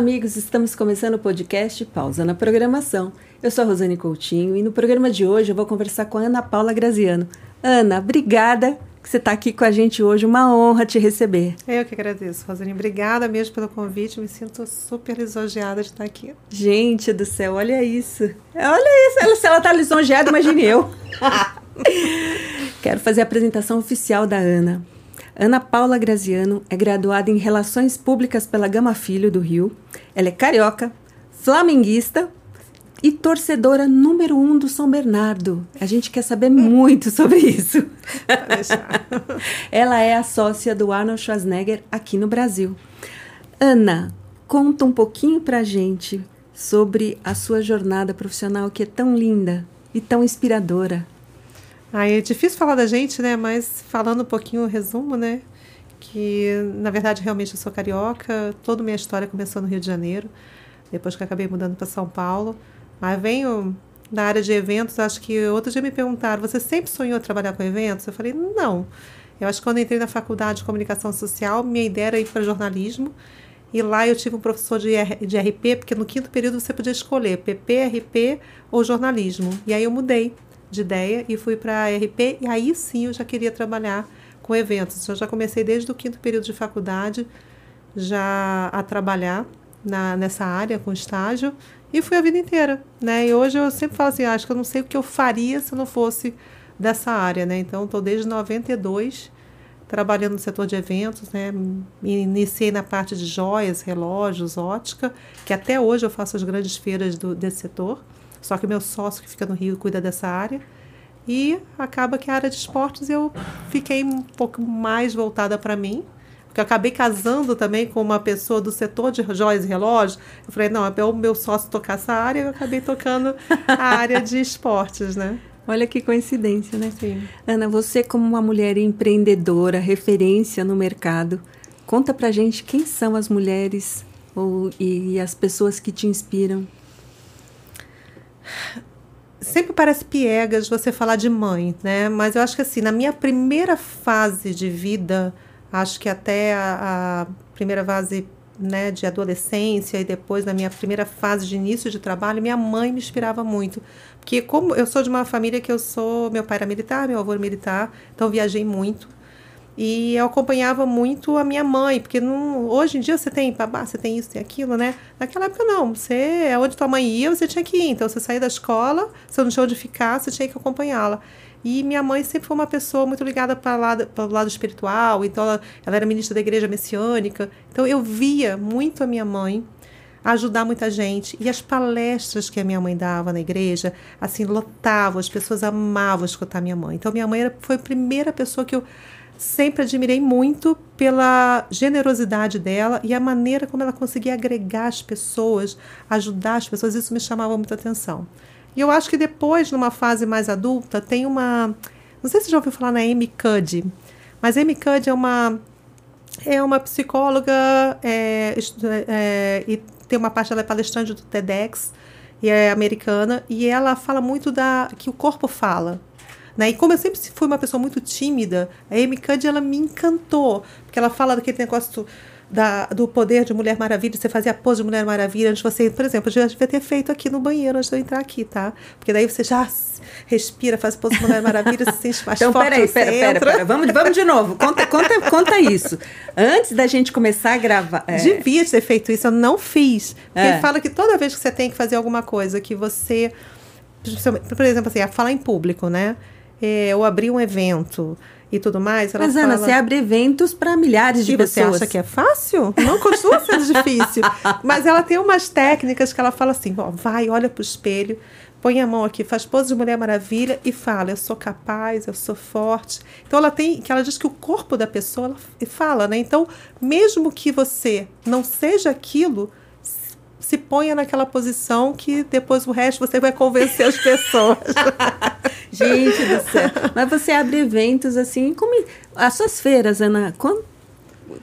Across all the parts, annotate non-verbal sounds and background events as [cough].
amigos, estamos começando o podcast Pausa na Programação. Eu sou a Rosane Coutinho e no programa de hoje eu vou conversar com a Ana Paula Graziano. Ana, obrigada que você está aqui com a gente hoje, uma honra te receber. Eu que agradeço, Rosane. Obrigada mesmo pelo convite, me sinto super lisonjeada de estar aqui. Gente do céu, olha isso. Olha isso, se ela está lisonjeada, imagine eu. [laughs] Quero fazer a apresentação oficial da Ana. Ana Paula Graziano é graduada em Relações Públicas pela Gama Filho do Rio. Ela é carioca, flamenguista e torcedora número um do São Bernardo. A gente quer saber muito sobre isso. Ela é a sócia do Arnold Schwarzenegger aqui no Brasil. Ana, conta um pouquinho pra gente sobre a sua jornada profissional que é tão linda e tão inspiradora. Ah, é difícil falar da gente, né? Mas falando um pouquinho o resumo, né? Que na verdade realmente eu sou carioca. Toda minha história começou no Rio de Janeiro, depois que acabei mudando para São Paulo. Mas venho da área de eventos. Acho que outro dia me perguntaram: você sempre sonhou trabalhar com eventos? Eu falei: não. Eu acho que quando entrei na faculdade de comunicação social, minha ideia era ir para jornalismo. E lá eu tive um professor de, de RP, porque no quinto período você podia escolher PP, RP ou jornalismo. E aí eu mudei de ideia e fui para a RP e aí sim eu já queria trabalhar com eventos. Eu já comecei desde o quinto período de faculdade já a trabalhar na, nessa área com estágio e fui a vida inteira, né? E hoje eu sempre falo assim, ah, acho que eu não sei o que eu faria se não fosse dessa área, né? Então estou desde 92 trabalhando no setor de eventos, né? Iniciei na parte de joias, relógios, ótica, que até hoje eu faço as grandes feiras do, desse setor. Só que meu sócio que fica no Rio cuida dessa área. E acaba que a área de esportes eu fiquei um pouco mais voltada para mim, porque eu acabei casando também com uma pessoa do setor de joias e relógios. Eu falei, não, é o meu sócio tocar essa área, eu acabei tocando a [laughs] área de esportes, né? Olha que coincidência, né? Sim. Ana, você como uma mulher empreendedora, referência no mercado, conta pra gente quem são as mulheres ou, e, e as pessoas que te inspiram sempre parece piegas você falar de mãe, né? Mas eu acho que assim, na minha primeira fase de vida, acho que até a, a primeira fase né, de adolescência e depois na minha primeira fase de início de trabalho, minha mãe me inspirava muito. Porque como eu sou de uma família que eu sou, meu pai era militar, meu avô era militar, então viajei muito. E eu acompanhava muito a minha mãe, porque não, hoje em dia você tem babá, você tem isso, tem aquilo, né? Naquela época não, você, é onde tua mãe ia, você tinha que ir. Então você saía da escola, você não tinha onde ficar, você tinha que acompanhá-la. E minha mãe sempre foi uma pessoa muito ligada para o lado, para o lado espiritual, então ela, ela era ministra da igreja messiânica. Então eu via muito a minha mãe ajudar muita gente. E as palestras que a minha mãe dava na igreja, assim, lotavam, as pessoas amavam escutar minha mãe. Então minha mãe era, foi a primeira pessoa que eu sempre admirei muito pela generosidade dela e a maneira como ela conseguia agregar as pessoas, ajudar as pessoas, isso me chamava muita atenção. E eu acho que depois, numa fase mais adulta, tem uma. Não sei se você já ouviu falar na Amy Cuddy, mas Amy Cuddy é uma, é uma psicóloga é, é, e tem uma parte, ela é palestrante do TEDx e é americana, e ela fala muito da que o corpo fala. Né? E como eu sempre fui uma pessoa muito tímida, a Amy Cuddy, ela me encantou, porque ela fala daquele negócio da, do poder de Mulher Maravilha, você fazia a pose de Mulher Maravilha antes de você, por exemplo, eu já devia ter feito aqui no banheiro antes de eu entrar aqui, tá? Porque daí você já respira, faz pose de Mulher Maravilha, se sente mais então, forte. Então, peraí, pera, pera, pera, vamos, vamos de novo, conta, conta, conta isso. Antes da gente começar a gravar. É... Devia ter feito isso, eu não fiz. Porque é. fala que toda vez que você tem que fazer alguma coisa que você. Por exemplo, assim, a falar em público, né? É, ou abrir um evento e tudo mais. Mas, Ana, fala... você abre eventos para milhares de e pessoas. Você acha que é fácil? Não continua sendo difícil. [laughs] Mas ela tem umas técnicas que ela fala assim: ó, vai, olha para o espelho, põe a mão aqui, faz pose de Mulher Maravilha e fala: eu sou capaz, eu sou forte. Então ela tem, que ela diz que o corpo da pessoa ela fala, né? Então, mesmo que você não seja aquilo, se ponha naquela posição que depois o resto você vai convencer as pessoas. [laughs] Gente do céu. Mas você abre eventos assim, como as suas feiras, Ana, qual,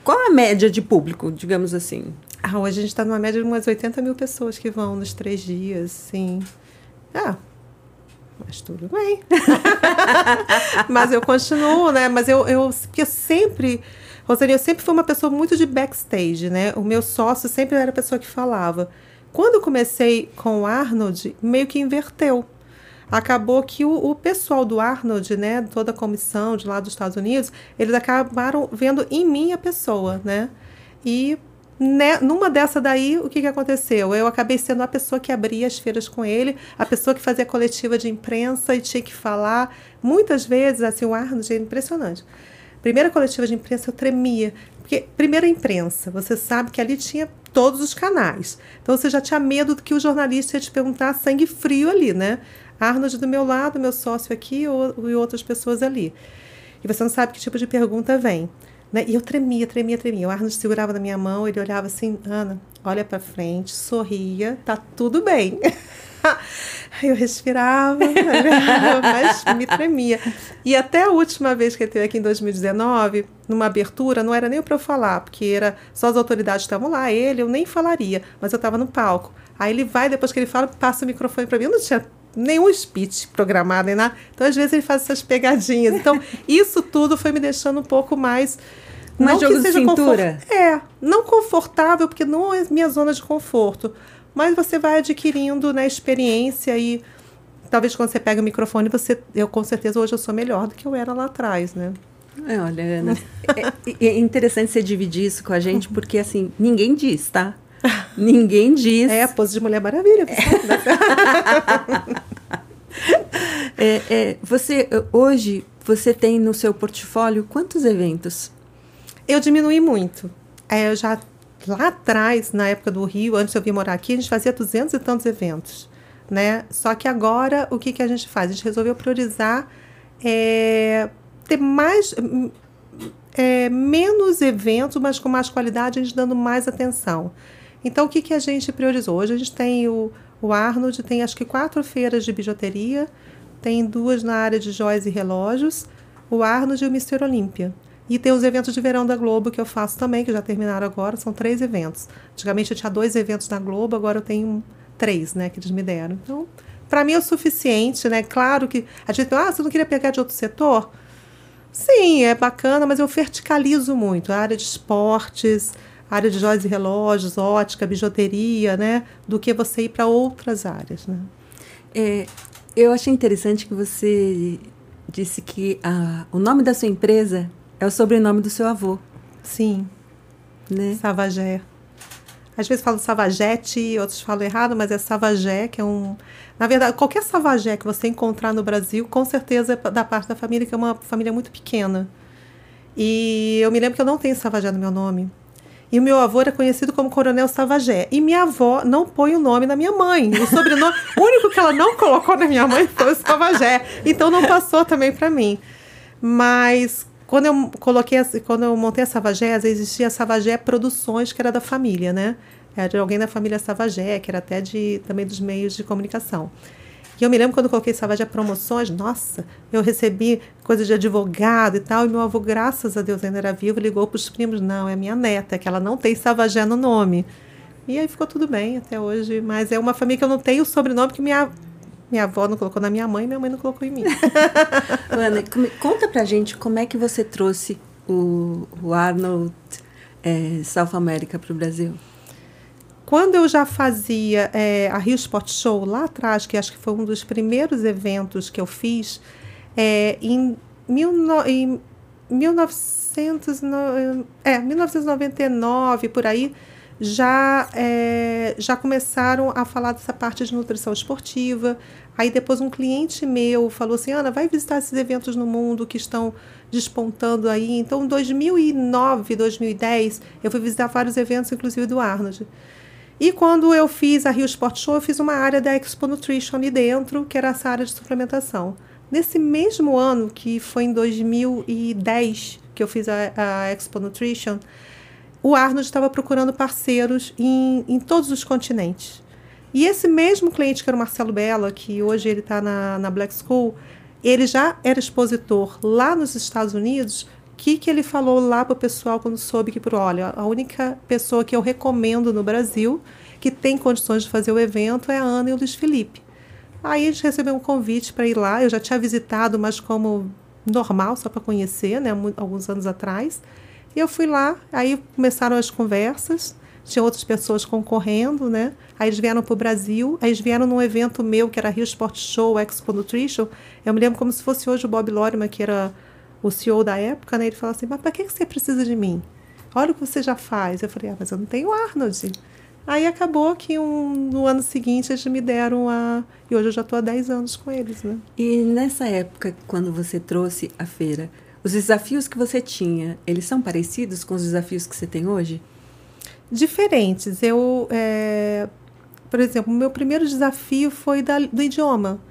qual a média de público, digamos assim? Ah, hoje a gente está numa média de umas 80 mil pessoas que vão nos três dias, sim. Ah, mas tudo bem. [laughs] mas eu continuo, né? Mas eu, eu, porque eu sempre Rosane, eu sempre fui uma pessoa muito de backstage, né? O meu sócio sempre era a pessoa que falava. Quando eu comecei com o Arnold, meio que inverteu. Acabou que o, o pessoal do Arnold, né, toda a comissão de lá dos Estados Unidos, eles acabaram vendo em mim a pessoa, né? E né, numa dessa daí, o que, que aconteceu? Eu acabei sendo a pessoa que abria as feiras com ele, a pessoa que fazia coletiva de imprensa e tinha que falar. Muitas vezes, assim, o Arnold é impressionante. Primeira coletiva de imprensa eu tremia. Porque, primeira imprensa, você sabe que ali tinha todos os canais. Então você já tinha medo do que o jornalista ia te perguntar sangue frio ali, né? Arnold do meu lado, meu sócio aqui ou, e outras pessoas ali. E você não sabe que tipo de pergunta vem. Né? E eu tremia, tremia, tremia. O Arnold segurava na minha mão, ele olhava assim, Ana, olha para frente, sorria, tá tudo bem. [laughs] eu respirava, [laughs] mas me tremia. E até a última vez que ele teve aqui em 2019, numa abertura, não era nem para eu falar, porque era só as autoridades estavam lá, ele, eu nem falaria, mas eu estava no palco. Aí ele vai, depois que ele fala, passa o microfone para mim. Eu não tinha nenhum speech programado, nem nada. Então, às vezes, ele faz essas pegadinhas. Então, [laughs] isso tudo foi me deixando um pouco mais. Não jogo que seja de cintura? Confort... É, não confortável, porque não é minha zona de conforto mas você vai adquirindo né, experiência e talvez quando você pega o microfone, você, eu com certeza hoje eu sou melhor do que eu era lá atrás, né? É, olha, Ana, é, é, interessante você dividir isso com a gente, porque assim, ninguém diz, tá? [laughs] Ninguém diz. É a pose de Mulher Maravilha. é, [laughs] [laughs] é, você, hoje, você tem no seu portfólio quantos eventos? Eu diminui muito. É, eu já lá atrás, na época do Rio, antes eu vir morar aqui, a gente fazia duzentos e tantos eventos, né? Só que agora, o que, que a gente faz? A gente resolveu priorizar é, ter mais... É, menos eventos, mas com mais qualidade, a gente dando mais atenção. Então, o que, que a gente priorizou? Hoje a gente tem o, o Arnold, tem acho que quatro feiras de bijuteria, tem duas na área de joias e relógios, o Arnold e o Mister Olímpia. E tem os eventos de verão da Globo que eu faço também, que já terminaram agora, são três eventos. Antigamente eu tinha dois eventos na Globo, agora eu tenho três, né, que eles me deram. Então, para mim é o suficiente, né? Claro que a gente, ah, você não queria pegar de outro setor? Sim, é bacana, mas eu verticalizo muito. A área de esportes, área de joias e relógios, ótica, bijuteria, né? Do que você ir para outras áreas, né? É, eu achei interessante que você disse que a, o nome da sua empresa é o sobrenome do seu avô. Sim. Né? Savagé. Às vezes falam Savagete, outros falam errado, mas é Savagé, que é um. Na verdade, qualquer Savagé que você encontrar no Brasil, com certeza é da parte da família, que é uma família muito pequena. E eu me lembro que eu não tenho Savagé no meu nome. E o meu avô era conhecido como Coronel Savagé. E minha avó não põe o nome na minha mãe. O sobrenome, o único que ela não colocou na minha mãe foi o Savagé. Então não passou também para mim. Mas quando eu coloquei, quando eu montei a Savagé, existia a Savagé Produções, que era da família, né? Era alguém da família Savagé, que era até de, também dos meios de comunicação. E eu me lembro quando coloquei Savagé Promoções, nossa, eu recebi coisa de advogado e tal, e meu avô, graças a Deus, ainda era vivo, ligou para os primos, não, é minha neta, que ela não tem Savagé no nome. E aí ficou tudo bem até hoje, mas é uma família que eu não tenho o sobrenome que minha minha avó não colocou na minha mãe, minha mãe não colocou em mim. [laughs] Ana, conta pra gente como é que você trouxe o, o Arnold é, South America para o Brasil. Quando eu já fazia é, a Rio Sport Show lá atrás, que acho que foi um dos primeiros eventos que eu fiz, é, em, mil no, em 1900, é, 1999, por aí, já, é, já começaram a falar dessa parte de nutrição esportiva. Aí depois um cliente meu falou assim, Ana, vai visitar esses eventos no mundo que estão despontando aí. Então, em 2009, 2010, eu fui visitar vários eventos, inclusive do Arnold. E quando eu fiz a Rio Sport Show, eu fiz uma área da Expo Nutrition ali dentro, que era essa área de suplementação. Nesse mesmo ano, que foi em 2010, que eu fiz a, a Expo Nutrition, o Arnold estava procurando parceiros em, em todos os continentes. E esse mesmo cliente, que era o Marcelo Bella, que hoje ele está na, na Black School, ele já era expositor lá nos Estados Unidos. Que, que ele falou lá para o pessoal quando soube que, olha, a única pessoa que eu recomendo no Brasil que tem condições de fazer o evento é a Ana e o Luiz Felipe. Aí a gente recebeu um convite para ir lá. Eu já tinha visitado, mas como normal, só para conhecer, né, alguns anos atrás. E eu fui lá, aí começaram as conversas, tinha outras pessoas concorrendo, né? Aí eles vieram para o Brasil, aí eles vieram num evento meu, que era Rio Sport Show, Expo Nutrition. Eu me lembro como se fosse hoje o Bob Loriman, que era o CEO da época, né? Ele falou assim, mas para que você precisa de mim? Olha o que você já faz. Eu falei, ah, mas eu não tenho Arnold. Aí acabou que um, no ano seguinte eles me deram a. E hoje eu já estou há 10 anos com eles, né? E nessa época, quando você trouxe a feira, os desafios que você tinha, eles são parecidos com os desafios que você tem hoje? Diferentes. Eu, é, por exemplo, o meu primeiro desafio foi da, do idioma.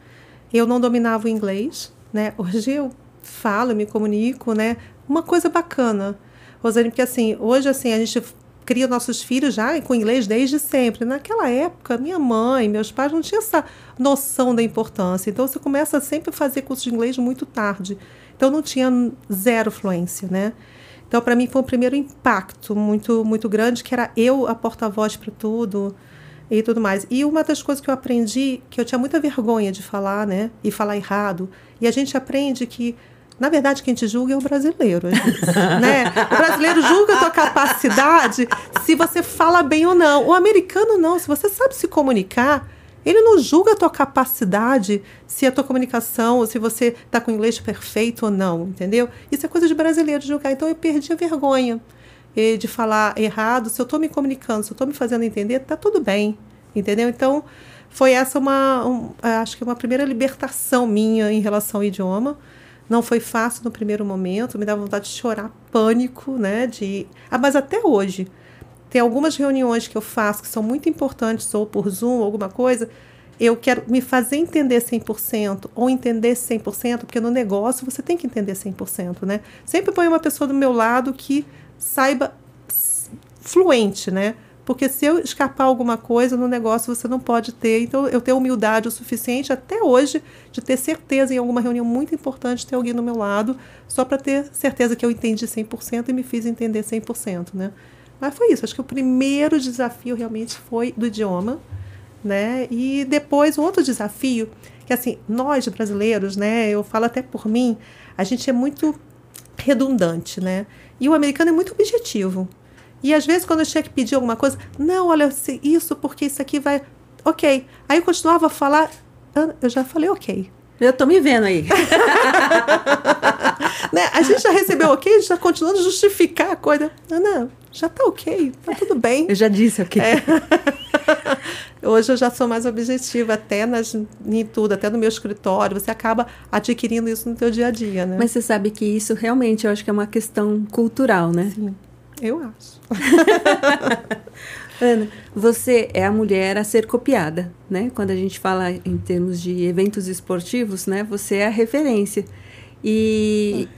Eu não dominava o inglês, né? Hoje eu falo, me comunico, né? Uma coisa bacana, Rosane, porque assim, hoje assim, a gente cria nossos filhos já com inglês desde sempre. Naquela época, minha mãe, meus pais não tinham essa noção da importância. Então, você começa sempre a fazer curso de inglês muito tarde. Então, não tinha zero fluência, né? Então, para mim, foi o primeiro impacto muito, muito grande, que era eu a porta-voz para tudo e tudo mais. E uma das coisas que eu aprendi, que eu tinha muita vergonha de falar, né? E falar errado. E a gente aprende que na verdade, quem te julga é o brasileiro, [laughs] né? O brasileiro julga a tua capacidade se você fala bem ou não. O americano não. Se você sabe se comunicar, ele não julga a tua capacidade, se a tua comunicação, se você está com inglês perfeito ou não, entendeu? Isso é coisa de brasileiro julgar. Então eu perdi a vergonha de falar errado. Se eu estou me comunicando, se eu estou me fazendo entender, tá tudo bem, entendeu? Então foi essa uma, um, acho que uma primeira libertação minha em relação ao idioma. Não foi fácil no primeiro momento, me dava vontade de chorar, pânico, né? De... Ah, mas até hoje, tem algumas reuniões que eu faço que são muito importantes, ou por Zoom, alguma coisa, eu quero me fazer entender 100% ou entender 100%, porque no negócio você tem que entender 100%, né? Sempre põe uma pessoa do meu lado que saiba fluente, né? Porque se eu escapar alguma coisa no negócio, você não pode ter. Então, eu tenho humildade o suficiente até hoje de ter certeza em alguma reunião muito importante ter alguém do meu lado, só para ter certeza que eu entendi 100% e me fiz entender 100%, né? Mas foi isso. Acho que o primeiro desafio realmente foi do idioma, né? E depois, um outro desafio, que assim, nós brasileiros, né? Eu falo até por mim, a gente é muito redundante, né? E o americano é muito objetivo. E às vezes, quando eu tinha que pedir alguma coisa, não, olha, isso porque isso aqui vai. Ok. Aí eu continuava a falar, eu já falei ok. Eu tô me vendo aí. [laughs] né? A gente já recebeu ok, a gente já continuando a justificar a coisa. Não, não, já tá ok, tá tudo bem. Eu já disse ok. É. [laughs] Hoje eu já sou mais objetiva, até nas, em tudo, até no meu escritório. Você acaba adquirindo isso no teu dia a dia, né? Mas você sabe que isso realmente eu acho que é uma questão cultural, né? Sim. Eu acho. [laughs] Ana, você é a mulher a ser copiada, né? Quando a gente fala em termos de eventos esportivos, né? Você é a referência. E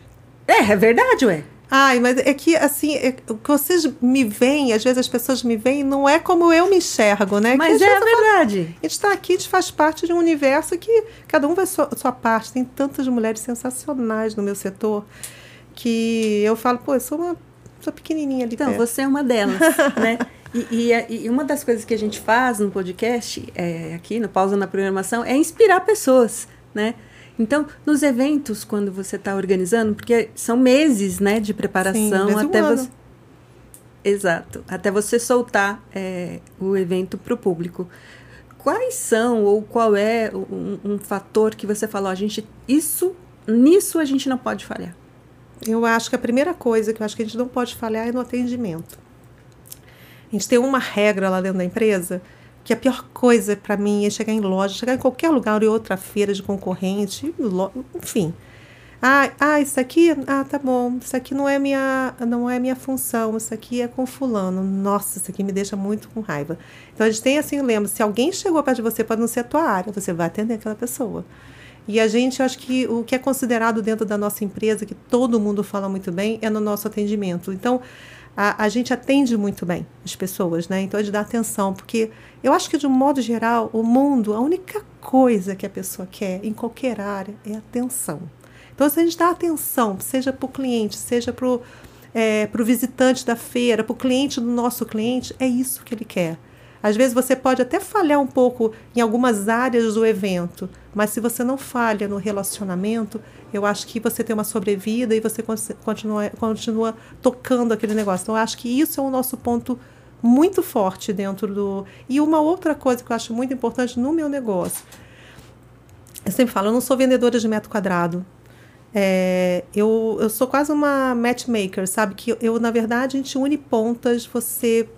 é, é verdade, ué. Ai, mas é que, assim, é, vocês me veem, às vezes as pessoas me veem, não é como eu me enxergo, né? Mas é a verdade. A gente está aqui, a gente faz parte de um universo que cada um vai sua, sua parte. Tem tantas mulheres sensacionais no meu setor que eu falo, pô, eu sou uma sou pequenininha ali Então, perto. você é uma delas, [laughs] né? E, e, e, uma das coisas que a gente faz no podcast, é, aqui no Pausa na Programação, é inspirar pessoas, né? Então, nos eventos, quando você está organizando, porque são meses, né, de preparação Sim, até um você. Exato, até você soltar é, o evento para o público. Quais são ou qual é um, um fator que você falou, a gente, isso, nisso a gente não pode falhar? Eu acho que a primeira coisa que eu acho que a gente não pode falhar é no atendimento. A gente tem uma regra lá dentro da empresa que a pior coisa para mim é chegar em loja, chegar em qualquer lugar, em outra feira de concorrente, enfim. Ah, ah, isso aqui, ah, tá bom. Isso aqui não é minha, não é minha função. Isso aqui é com fulano. Nossa, isso aqui me deixa muito com raiva. Então a gente tem assim, lembra, se alguém chegou perto de você, pode não ser a tua área, você vai atender aquela pessoa. E a gente, acho que o que é considerado dentro da nossa empresa, que todo mundo fala muito bem, é no nosso atendimento. Então, a, a gente atende muito bem as pessoas, né? Então, a gente dá atenção, porque eu acho que, de um modo geral, o mundo, a única coisa que a pessoa quer, em qualquer área, é atenção. Então, se a gente dá atenção, seja para o cliente, seja para o é, visitante da feira, para o cliente do nosso cliente, é isso que ele quer. Às vezes você pode até falhar um pouco em algumas áreas do evento, mas se você não falha no relacionamento, eu acho que você tem uma sobrevida e você continua, continua tocando aquele negócio. Então, eu acho que isso é o nosso ponto muito forte dentro do. E uma outra coisa que eu acho muito importante no meu negócio. Eu sempre falo, eu não sou vendedora de metro quadrado. É, eu, eu sou quase uma matchmaker, sabe? Que eu, na verdade, a gente une pontas, você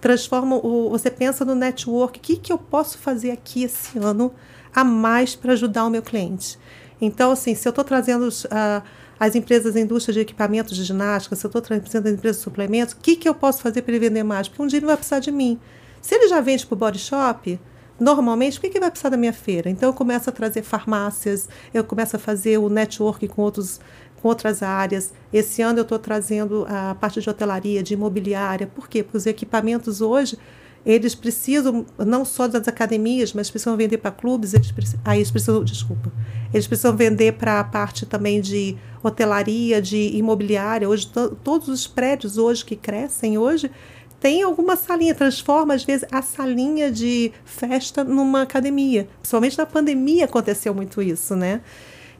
transforma, o, você pensa no network, o que, que eu posso fazer aqui esse ano a mais para ajudar o meu cliente? Então, assim, se eu estou trazendo uh, as empresas da indústria de equipamentos de ginástica, se eu estou trazendo as empresas de suplementos, o que, que eu posso fazer para ele vender mais? Porque um dia ele vai precisar de mim. Se ele já vende para o body shop, normalmente, o que, que vai precisar da minha feira? Então, eu começo a trazer farmácias, eu começo a fazer o network com, outros, com outras áreas. Esse ano eu estou trazendo a parte de hotelaria, de imobiliária. Por quê? Porque os equipamentos hoje eles precisam não só das academias, mas precisam vender para clubes, eles ah, eles precisam, desculpa, eles precisam vender para a parte também de hotelaria, de imobiliária. Hoje todos os prédios hoje que crescem hoje tem alguma salinha, transforma às vezes a salinha de festa numa academia. Principalmente na pandemia aconteceu muito isso, né?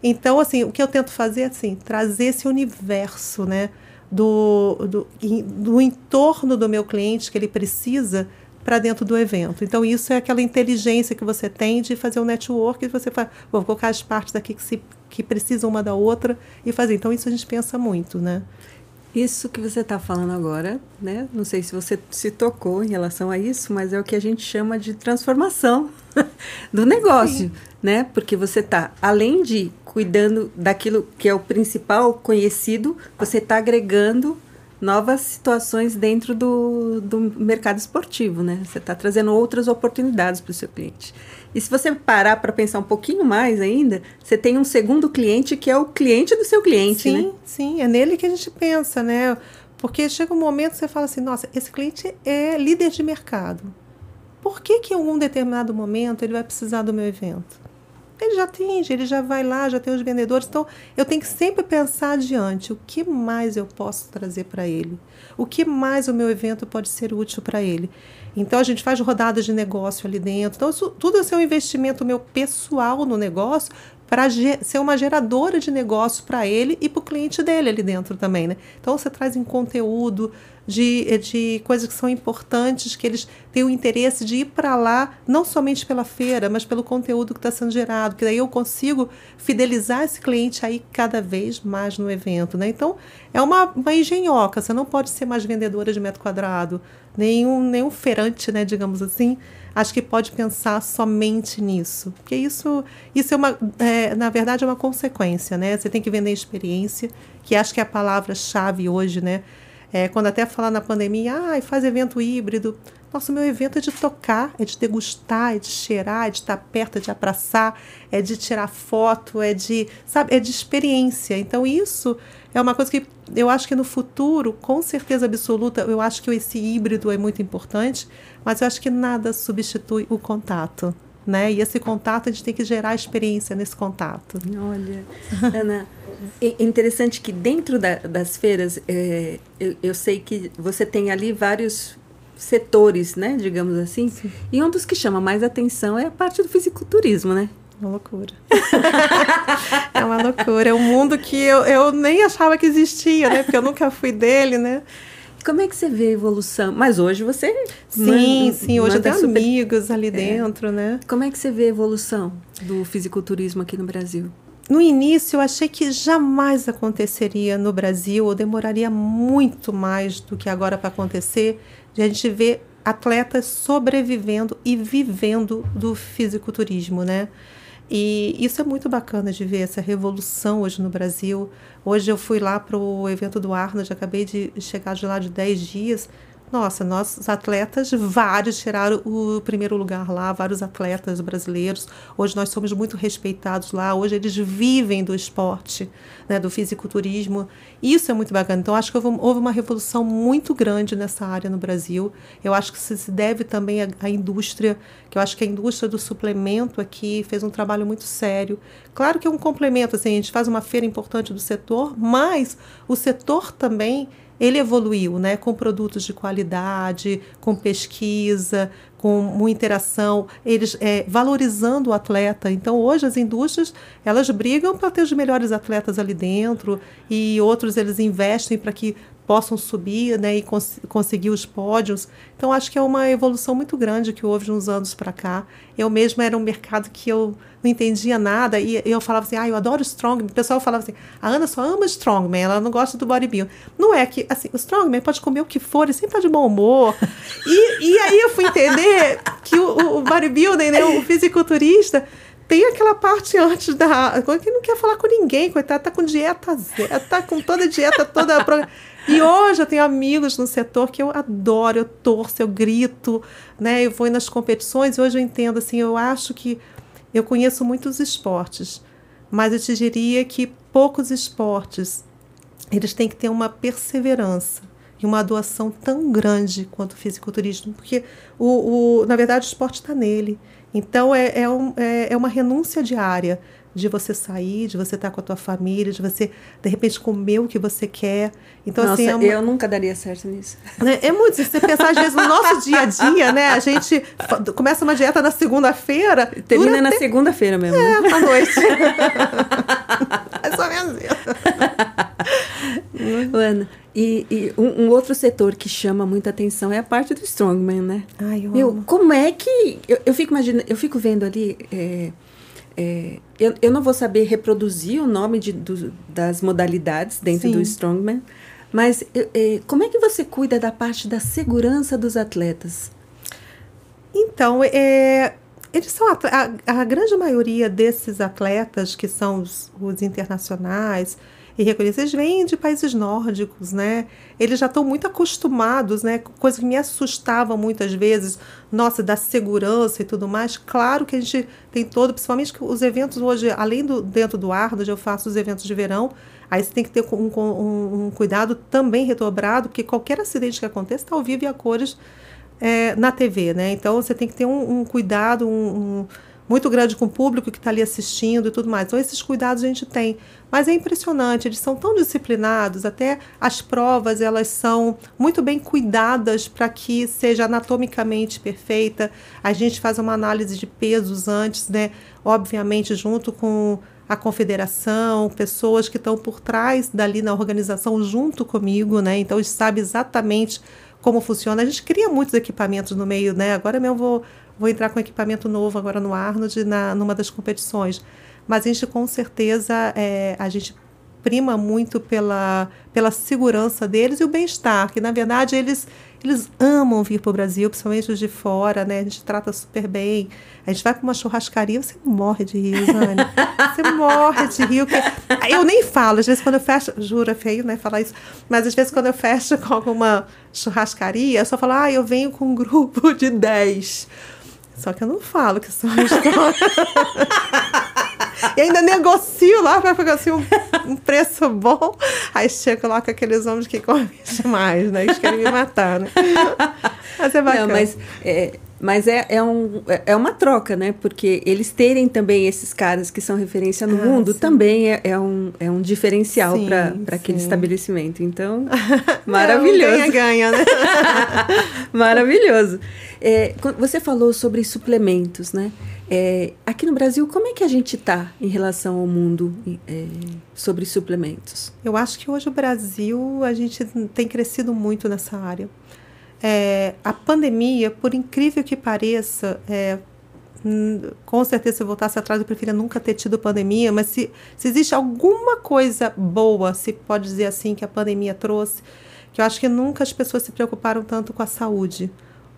Então, assim, o que eu tento fazer é assim, trazer esse universo, né? Do, do, do entorno do meu cliente que ele precisa para dentro do evento. Então, isso é aquela inteligência que você tem de fazer um network e você fala, vou colocar as partes daqui que, se, que precisam uma da outra e fazer. Então, isso a gente pensa muito, né? Isso que você está falando agora, né? Não sei se você se tocou em relação a isso, mas é o que a gente chama de transformação [laughs] do negócio, Sim. né? Porque você está, além de cuidando daquilo que é o principal conhecido, você está agregando novas situações dentro do, do mercado esportivo, né? Você está trazendo outras oportunidades para o seu cliente. E se você parar para pensar um pouquinho mais ainda, você tem um segundo cliente que é o cliente do seu cliente, sim, né? Sim, sim, é nele que a gente pensa, né? Porque chega um momento que você fala assim, nossa, esse cliente é líder de mercado. Por que que em algum determinado momento ele vai precisar do meu evento? Ele já atende, ele já vai lá, já tem os vendedores. Então, eu tenho que sempre pensar adiante: o que mais eu posso trazer para ele? O que mais o meu evento pode ser útil para ele? Então, a gente faz rodadas de negócio ali dentro. Então, isso, tudo isso é um investimento meu pessoal no negócio para ser uma geradora de negócio para ele e para o cliente dele ali dentro também, né? Então você traz em conteúdo de, de coisas que são importantes, que eles têm o interesse de ir para lá, não somente pela feira, mas pelo conteúdo que está sendo gerado, que daí eu consigo fidelizar esse cliente aí cada vez mais no evento, né? Então é uma, uma engenhoca, você não pode ser mais vendedora de metro quadrado, nenhum, nenhum feirante, né, digamos assim, acho que pode pensar somente nisso. Porque isso, isso é uma, é, na verdade, é uma consequência, né? Você tem que vender experiência, que acho que é a palavra-chave hoje, né? É, quando até falar na pandemia, ah, faz evento híbrido. Nossa, meu evento é de tocar, é de degustar, é de cheirar, é de estar perto, é de abraçar, é de tirar foto, é de, sabe, é de experiência. Então isso é uma coisa que eu acho que no futuro, com certeza absoluta, eu acho que esse híbrido é muito importante, mas eu acho que nada substitui o contato. Né? E esse contato, a gente tem que gerar experiência nesse contato. Olha, Ana, é interessante que dentro da, das feiras, é, eu, eu, sei que você tem ali vários setores, né, digamos assim, Sim. e um dos que chama mais atenção é a parte do fisiculturismo, né? Uma loucura. [laughs] é uma loucura. É um mundo que eu, eu nem achava que existia, né? Porque eu nunca fui dele, né? Como é que você vê a evolução? Mas hoje você. Sim, manda, sim, hoje tem super... amigos ali é. dentro, né? Como é que você vê a evolução do fisiculturismo aqui no Brasil? No início, eu achei que jamais aconteceria no Brasil, ou demoraria muito mais do que agora para acontecer, de a gente ver atletas sobrevivendo e vivendo do fisiculturismo, né? E isso é muito bacana de ver essa revolução hoje no Brasil. Hoje eu fui lá para o evento do Arnold, acabei de chegar de lá de 10 dias. Nossa, nossos atletas, vários tiraram o primeiro lugar lá, vários atletas brasileiros. Hoje nós somos muito respeitados lá. Hoje eles vivem do esporte, né, do fisiculturismo. Isso é muito bacana. Então, acho que houve, uma revolução muito grande nessa área no Brasil. Eu acho que se deve também à, à indústria, que eu acho que a indústria do suplemento aqui fez um trabalho muito sério. Claro que é um complemento, assim, a gente faz uma feira importante do setor, mas o setor também ele evoluiu, né, com produtos de qualidade, com pesquisa, com muita interação, eles é, valorizando o atleta. Então, hoje as indústrias elas brigam para ter os melhores atletas ali dentro e outros eles investem para que possam subir né, e cons conseguir os pódios. Então, acho que é uma evolução muito grande que houve de uns anos para cá. Eu mesma era um mercado que eu não entendia nada e eu falava assim, ah, eu adoro Strongman. O pessoal falava assim, a Ana só ama Strongman, ela não gosta do bodybuilding. Não é que, assim, o Strongman pode comer o que for, ele sempre está de bom humor. [laughs] E, e aí eu fui entender que o, o bodybuilding, né, o fisiculturista, tem aquela parte antes da. que não quer falar com ninguém, coitado, tá com dieta zero, tá com toda a dieta toda. E hoje eu tenho amigos no setor que eu adoro, eu torço, eu grito, né? Eu vou nas competições e hoje eu entendo assim, eu acho que eu conheço muitos esportes, mas eu te diria que poucos esportes eles têm que ter uma perseverança e uma doação tão grande quanto o fisiculturismo, porque o, o na verdade o esporte está nele. Então é, é, um, é, é uma renúncia diária de você sair, de você estar com a tua família, de você, de repente, comer o que você quer. Então, Nossa, assim, é uma... eu nunca daria certo nisso. [laughs] É, é muito. Se você pensar, às vezes, no nosso dia a dia, né? A gente começa uma dieta na segunda-feira. Termina na segunda-feira mesmo. É, né? à noite. [laughs] é só menos isso. Ana, e, e um, um, outro setor que chama muita atenção é a parte do strongman, né? Ai, eu Meu, amo. como é que eu, eu fico imaginando, eu fico vendo ali é, é, eu, eu não vou saber reproduzir o nome de, do, das modalidades dentro Sim. do Strongman, mas é, como é que você cuida da parte da segurança dos atletas? Então, é, eles são a, a, a, grande maioria desses atletas que são os, os internacionais, e reconhecer, vêm de países nórdicos, né? Eles já estão muito acostumados, né? Coisa que me assustava muitas vezes, nossa, da segurança e tudo mais. Claro que a gente tem todo, principalmente os eventos hoje, além do dentro do Arnold, eu faço os eventos de verão, aí você tem que ter um, um, um cuidado também redobrado, porque qualquer acidente que aconteça está ao vivo e a cores é, na TV, né? Então você tem que ter um, um cuidado, um, muito grande com o público que está ali assistindo e tudo mais. Então, esses cuidados a gente tem. Mas é impressionante, eles são tão disciplinados, até as provas elas são muito bem cuidadas para que seja anatomicamente perfeita. A gente faz uma análise de pesos antes, né? Obviamente, junto com a confederação, pessoas que estão por trás dali na organização junto comigo, né? Então, eles sabem exatamente como funciona. A gente cria muitos equipamentos no meio, né? Agora mesmo vou vou entrar com equipamento novo agora no Arnold, na, numa das competições. Mas a gente, com certeza, é, a gente prima muito pela, pela segurança deles e o bem-estar, que, na verdade, eles, eles amam vir para o Brasil, principalmente os de fora, né? A gente trata super bem. A gente vai para uma churrascaria, você morre de rir, Zane. Você morre de rir. Porque... Eu nem falo, às vezes quando eu fecho, juro, é feio, né, falar isso, mas às vezes quando eu fecho com alguma churrascaria, eu só falo, ah, eu venho com um grupo de 10. Só que eu não falo que sou E ainda negocio lá para pegar assim, um, um, preço bom. Aí chego lá com aqueles homens que comem demais, né? Eles querem me matar, né? Mas é bacana. Não, mas é, mas é, é, um, é uma troca, né? Porque eles terem também esses caras que são referência no ah, mundo sim. também é, é, um, é um diferencial para aquele estabelecimento. Então, [laughs] [laughs] maravilhoso. É um ganha-ganha, né? maravilhoso. É, você falou sobre suplementos, né? É, aqui no Brasil, como é que a gente está em relação ao mundo é, sobre suplementos? Eu acho que hoje o Brasil, a gente tem crescido muito nessa área. É, a pandemia, por incrível que pareça, é, com certeza se eu voltasse atrás eu preferia nunca ter tido pandemia, mas se, se existe alguma coisa boa, se pode dizer assim, que a pandemia trouxe, que eu acho que nunca as pessoas se preocuparam tanto com a saúde,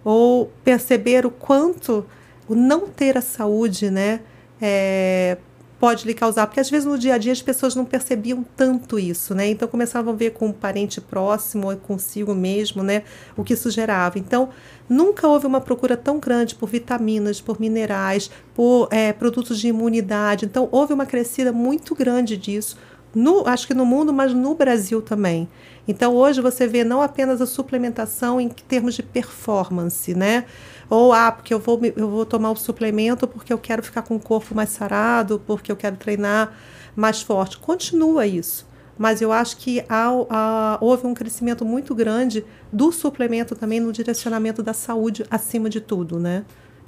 ou perceber o quanto o não ter a saúde, né, é, pode lhe causar, porque às vezes no dia a dia as pessoas não percebiam tanto isso, né? Então começavam a ver com um parente próximo ou consigo mesmo, né, o que isso gerava. Então nunca houve uma procura tão grande por vitaminas, por minerais, por é, produtos de imunidade. Então houve uma crescida muito grande disso. No, acho que no mundo, mas no Brasil também. Então hoje você vê não apenas a suplementação em termos de performance, né? Ou, ah, porque eu vou, eu vou tomar o suplemento porque eu quero ficar com o corpo mais sarado, porque eu quero treinar mais forte. Continua isso. mas eu acho que há, há, houve um crescimento muito grande do suplemento também no direcionamento da saúde acima de tudo, né?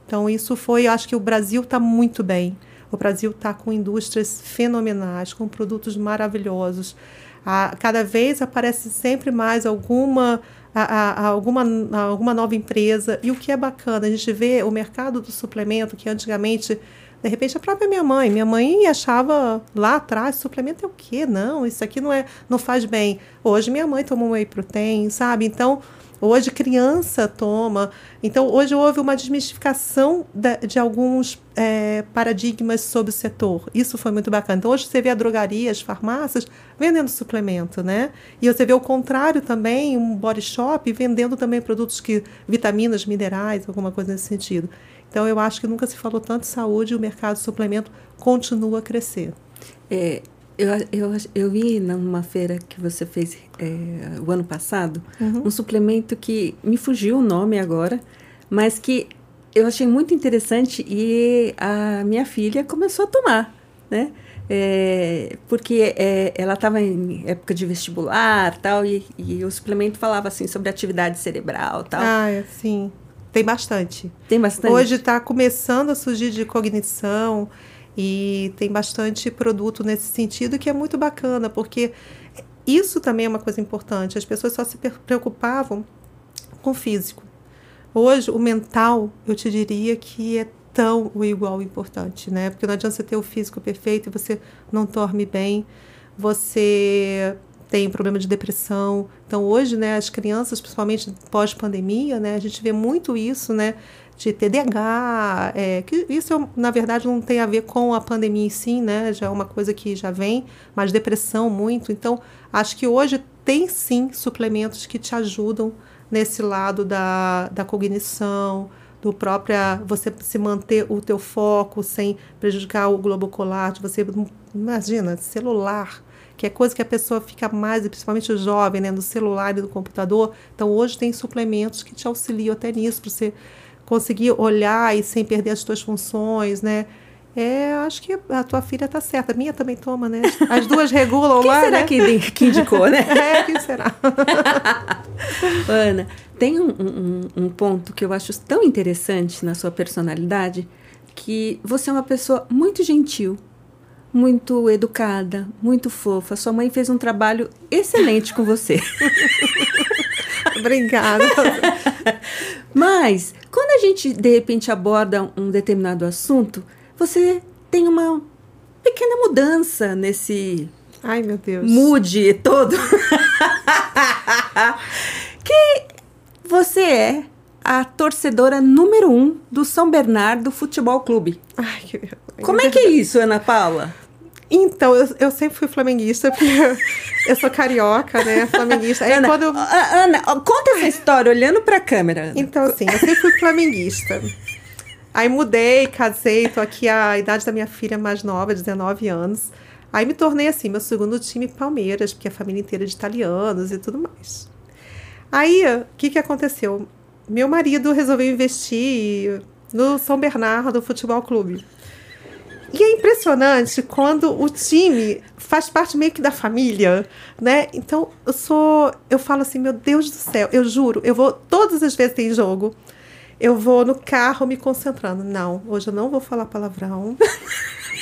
Então isso foi, eu acho que o Brasil está muito bem. O Brasil está com indústrias fenomenais, com produtos maravilhosos. A, cada vez aparece sempre mais alguma a, a, alguma, alguma nova empresa. E o que é bacana, a gente vê o mercado do suplemento, que antigamente de repente a própria minha mãe, minha mãe achava lá atrás, suplemento é o quê? Não, isso aqui não é, não faz bem. Hoje minha mãe toma um whey protein, sabe? Então, hoje criança toma. Então, hoje houve uma desmistificação de, de alguns é, paradigmas sobre o setor. Isso foi muito bacana. Então, hoje você vê a drogaria, as farmácias vendendo suplemento, né? E você vê o contrário também, um body shop vendendo também produtos que vitaminas, minerais, alguma coisa nesse sentido. Então, eu acho que nunca se falou tanto de saúde e o mercado de suplemento continua a crescer. É, eu, eu, eu vi numa feira que você fez é, o ano passado uhum. um suplemento que me fugiu o nome agora, mas que eu achei muito interessante e a minha filha começou a tomar, né? É, porque é, ela estava em época de vestibular tal e, e o suplemento falava assim sobre atividade cerebral tal. Ah, é, sim. Tem bastante. Tem bastante. Hoje está começando a surgir de cognição e tem bastante produto nesse sentido que é muito bacana, porque isso também é uma coisa importante. As pessoas só se preocupavam com o físico. Hoje, o mental, eu te diria que é tão ou igual importante, né? Porque não adianta você ter o físico perfeito e você não dorme bem, você tem problema de depressão. Então, hoje, né, as crianças, principalmente pós-pandemia, né, a gente vê muito isso, né, de TDAH, é, que isso, na verdade, não tem a ver com a pandemia em si, né, já é uma coisa que já vem, mas depressão muito. Então, acho que hoje tem, sim, suplementos que te ajudam nesse lado da, da cognição, do própria você se manter o teu foco sem prejudicar o globo ocular, você imagina celular que é coisa que a pessoa fica mais, principalmente o jovem, né, no celular e no computador. Então, hoje tem suplementos que te auxiliam até nisso, para você conseguir olhar e sem perder as suas funções, né? É, acho que a tua filha está certa. A minha também toma, né? As duas regulam quem lá. será né? que, que indicou, né? [laughs] é, quem será? [laughs] Ana, tem um, um, um, ponto que eu acho tão interessante na sua personalidade que você é uma pessoa muito gentil, muito educada, muito fofa. Sua mãe fez um trabalho excelente com você. [laughs] [laughs] Obrigada. Mas, quando a gente de repente aborda um determinado assunto, você tem uma pequena mudança nesse Ai, meu Deus. Mood todo. [laughs] que você é a torcedora número um do São Bernardo Futebol Clube. Ai, que Como é que é isso, Ana Paula? Então, eu, eu sempre fui flamenguista, porque [laughs] eu sou carioca, né? Flamenguista. Aí Ana, quando eu... Ana, conta essa história olhando pra câmera. Ana. Então, assim, eu sempre fui flamenguista. Aí mudei, casei, tô aqui a idade da minha filha mais nova, 19 anos. Aí me tornei, assim, meu segundo time Palmeiras, porque a família inteira é de italianos e tudo mais. Aí, o que, que aconteceu? Meu marido resolveu investir no São Bernardo Futebol Clube. E é impressionante quando o time faz parte meio que da família, né? Então, eu sou. Eu falo assim, meu Deus do céu, eu juro, eu vou. Todas as vezes tem jogo. Eu vou no carro me concentrando. Não, hoje eu não vou falar palavrão. [laughs]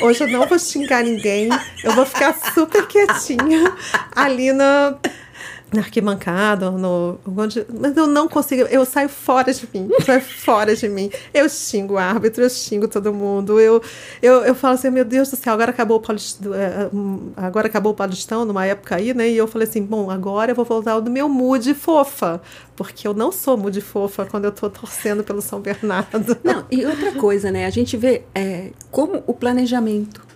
Hoje eu não vou xingar ninguém. Eu vou ficar super quietinha ali na, na arquibancada, no, onde, mas eu não consigo, eu saio fora de mim, saio fora de mim. Eu xingo o árbitro, eu xingo todo mundo. Eu, eu, eu falo assim, meu Deus do céu, agora acabou o Paulistão, hum, agora acabou o Paulistão numa época aí, né? E eu falei assim, bom, agora eu vou voltar do meu mood fofa, porque eu não sou mood fofa quando eu tô torcendo pelo São Bernardo. Não, e outra coisa, né? A gente vê é, como o planejamento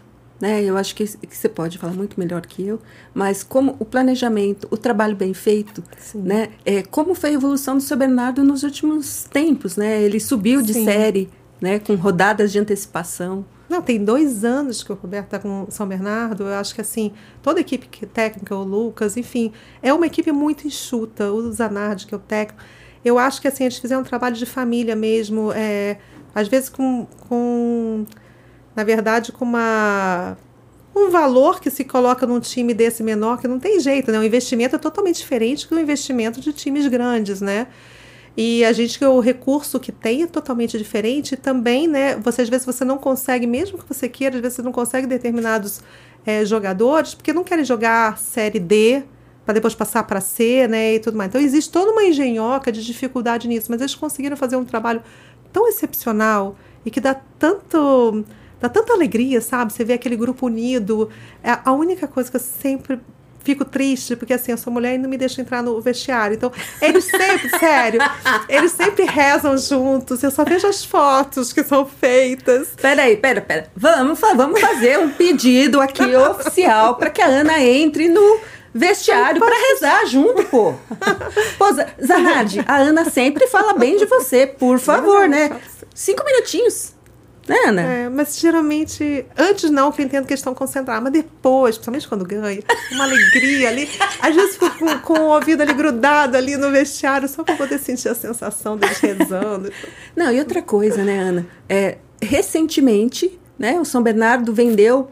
né? Eu acho que, que você pode falar muito melhor que eu, mas como o planejamento, o trabalho bem feito, Sim. né? É, como foi a evolução do seu Bernardo nos últimos tempos, né? Ele subiu de Sim. série, né? Com rodadas de antecipação. Não, tem dois anos que o Roberto está com São Bernardo. Eu acho que assim, toda a equipe técnica, o Lucas, enfim, é uma equipe muito enxuta. O Zanardi, que é o técnico. Eu acho que assim, eles fizeram um trabalho de família mesmo. É, às vezes com, com na verdade, com uma um valor que se coloca num time desse menor que não tem jeito, né? O investimento é totalmente diferente do investimento de times grandes, né? E a gente que o recurso que tem é totalmente diferente também, né? Você às vezes você não consegue, mesmo que você queira, às vezes você não consegue determinados é, jogadores, porque não querem jogar série D para depois passar para C, né? E tudo mais. Então existe toda uma engenhoca de dificuldade nisso, mas eles conseguiram fazer um trabalho tão excepcional e que dá tanto dá tanta alegria, sabe? Você vê aquele grupo unido. É a única coisa que eu sempre fico triste, porque assim, eu sou mulher e não me deixa entrar no vestiário. Então, eles sempre, [laughs] sério, eles sempre rezam juntos. Eu só vejo as fotos que são feitas. Peraí, pera, pera. Vamos, vamos fazer um pedido aqui [laughs] oficial para que a Ana entre no vestiário para rezar junto, pô. Pô, Zanardi, a Ana sempre fala bem de você, por favor, né? Cinco minutinhos. Né, Ana? É, mas geralmente, antes não, que eu entendo que eles estão concentrados, mas depois, principalmente quando ganha, uma alegria ali. Às vezes fico com, com, o ouvido ali grudado ali no vestiário, só para poder sentir a sensação deles rezando. Não, e outra coisa, né, Ana? É, recentemente, né, o São Bernardo vendeu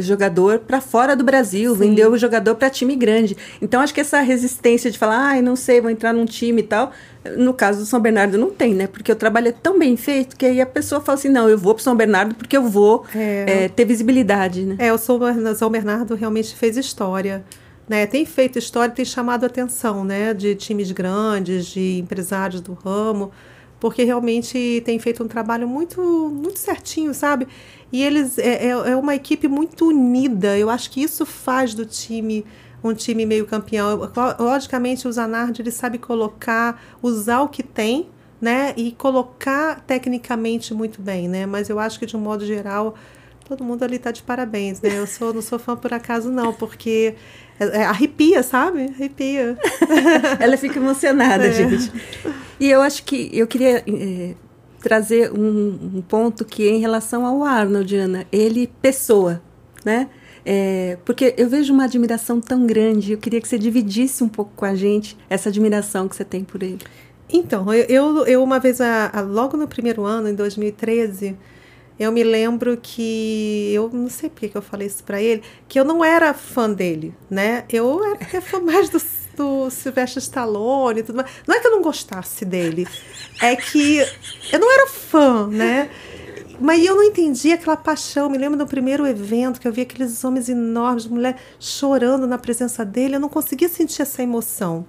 jogador para fora do Brasil, Sim. vendeu o jogador para time grande. Então acho que essa resistência de falar, ai, ah, não sei, vou entrar num time e tal, no caso do São Bernardo não tem, né? Porque o trabalho é tão bem feito que aí a pessoa fala assim, não, eu vou para São Bernardo porque eu vou é. É, ter visibilidade, né? É, o São Bernardo realmente fez história. Né, tem feito história, tem chamado a atenção né, de times grandes, de empresários do ramo, porque realmente tem feito um trabalho muito, muito certinho, sabe? E eles é, é, é uma equipe muito unida. Eu acho que isso faz do time um time meio campeão. Logicamente, o Zanardi ele sabe colocar, usar o que tem, né? E colocar tecnicamente muito bem, né? Mas eu acho que de um modo geral todo mundo ali tá de parabéns, né? Eu sou, não sou fã por acaso não, porque é, é, arrepia, sabe? Arrepia. [laughs] Ela fica emocionada, é. gente. E eu acho que eu queria é, trazer um, um, ponto que é em relação ao Arnold, Ana, ele pessoa, né? É, porque eu vejo uma admiração tão grande, eu queria que você dividisse um pouco com a gente essa admiração que você tem por ele. Então, eu, eu uma vez, a, a, logo no primeiro ano, em 2013, eu me lembro que eu não sei por que eu falei isso para ele, que eu não era fã dele, né? Eu era fã mais do, do Sylvester Stallone e tudo mais. Não é que eu não gostasse dele, é que eu não era fã, né? Mas eu não entendi aquela paixão. Me lembro do primeiro evento que eu vi aqueles homens enormes, mulher chorando na presença dele. Eu não conseguia sentir essa emoção.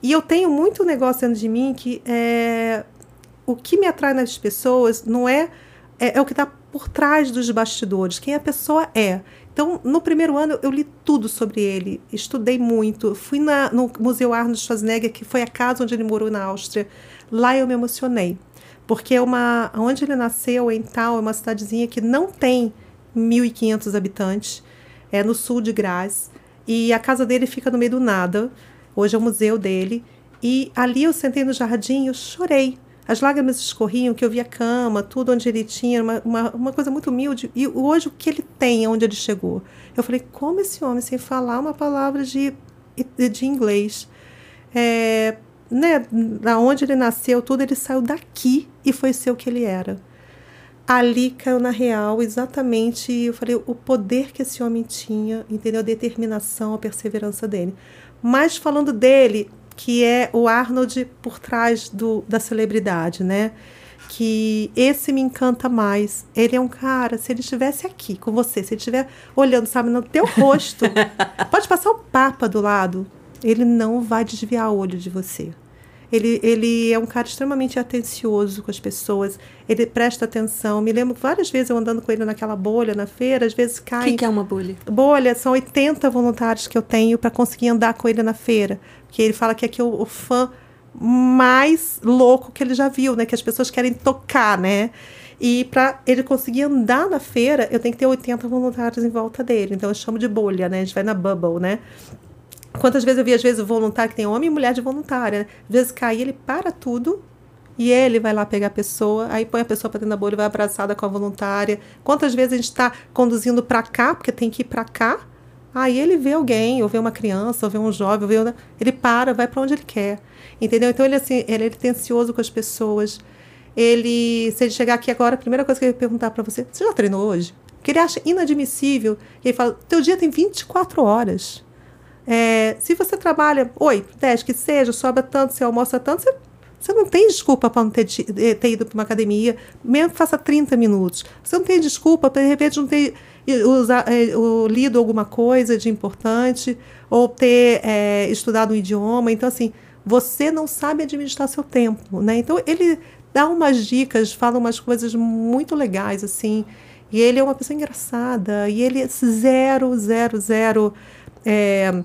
E eu tenho muito negócio dentro de mim que é, o que me atrai nas pessoas não é é, é o que está por trás dos bastidores, quem a pessoa é. Então, no primeiro ano, eu li tudo sobre ele, estudei muito. Fui na, no Museu Arnold Schwarzenegger, que foi a casa onde ele morou na Áustria. Lá eu me emocionei, porque é uma, onde ele nasceu, em Tal, é uma cidadezinha que não tem 1.500 habitantes, é no sul de Graz, e a casa dele fica no meio do nada. Hoje é o museu dele. E ali eu sentei no jardim e eu chorei as lágrimas escorriam, que eu via a cama, tudo onde ele tinha, uma, uma, uma, coisa muito humilde. E hoje o que ele tem, onde ele chegou? Eu falei, como esse homem, sem falar uma palavra de, de inglês, é, né, da onde ele nasceu, tudo, ele saiu daqui e foi ser o que ele era. Ali caiu na real exatamente, eu falei, o poder que esse homem tinha, entendeu? A determinação, a perseverança dele. Mas falando dele, que é o Arnold por trás do, da celebridade, né? Que esse me encanta mais. Ele é um cara, se ele estivesse aqui com você, se ele estiver olhando, sabe, no teu rosto, [laughs] pode passar o Papa do lado, ele não vai desviar o olho de você. Ele, ele é um cara extremamente atencioso com as pessoas, ele presta atenção. Me lembro várias vezes eu andando com ele naquela bolha na feira, às vezes cai. O que, que, é uma bolha? Bolha, são 80 voluntários que eu tenho para conseguir andar com ele na feira. Porque ele fala que aqui é o, o fã mais louco que ele já viu, né? Que as pessoas querem tocar, né? E para ele conseguir andar na feira, eu tenho que ter 80 voluntários em volta dele. Então eu chamo de bolha, né? A gente vai na bubble, né? Quantas vezes eu vi, às vezes, o voluntário, que tem homem e mulher de voluntária, né? Às vezes cai, ele para tudo e ele vai lá pegar a pessoa, aí põe a pessoa para dentro da bolha e vai abraçada com a voluntária. Quantas vezes a gente está conduzindo para cá, porque tem que ir para cá, aí ele vê alguém, ou vê uma criança, ou vê um jovem, ou vê... ele para, vai para onde ele quer. Entendeu? Então ele, assim, ele é atencioso com as pessoas. Ele, se ele chegar aqui agora, a primeira coisa que ele vai perguntar para você, você já treinou hoje? Porque ele acha inadmissível. Ele fala: teu dia tem 24 horas. É, se você trabalha 8, 10, que seja, sobra tanto, você almoça tanto, você, você não tem desculpa para não ter, eh, ter ido para uma academia, mesmo que faça 30 minutos. Você não tem desculpa para, de repente, não ter é, lido alguma coisa de importante ou ter é, estudado um idioma. Então, assim, você não sabe administrar seu tempo, né? Então, ele dá umas dicas, fala umas coisas muito legais, assim. E ele é uma pessoa engraçada. E ele é zero, zero, zero... É,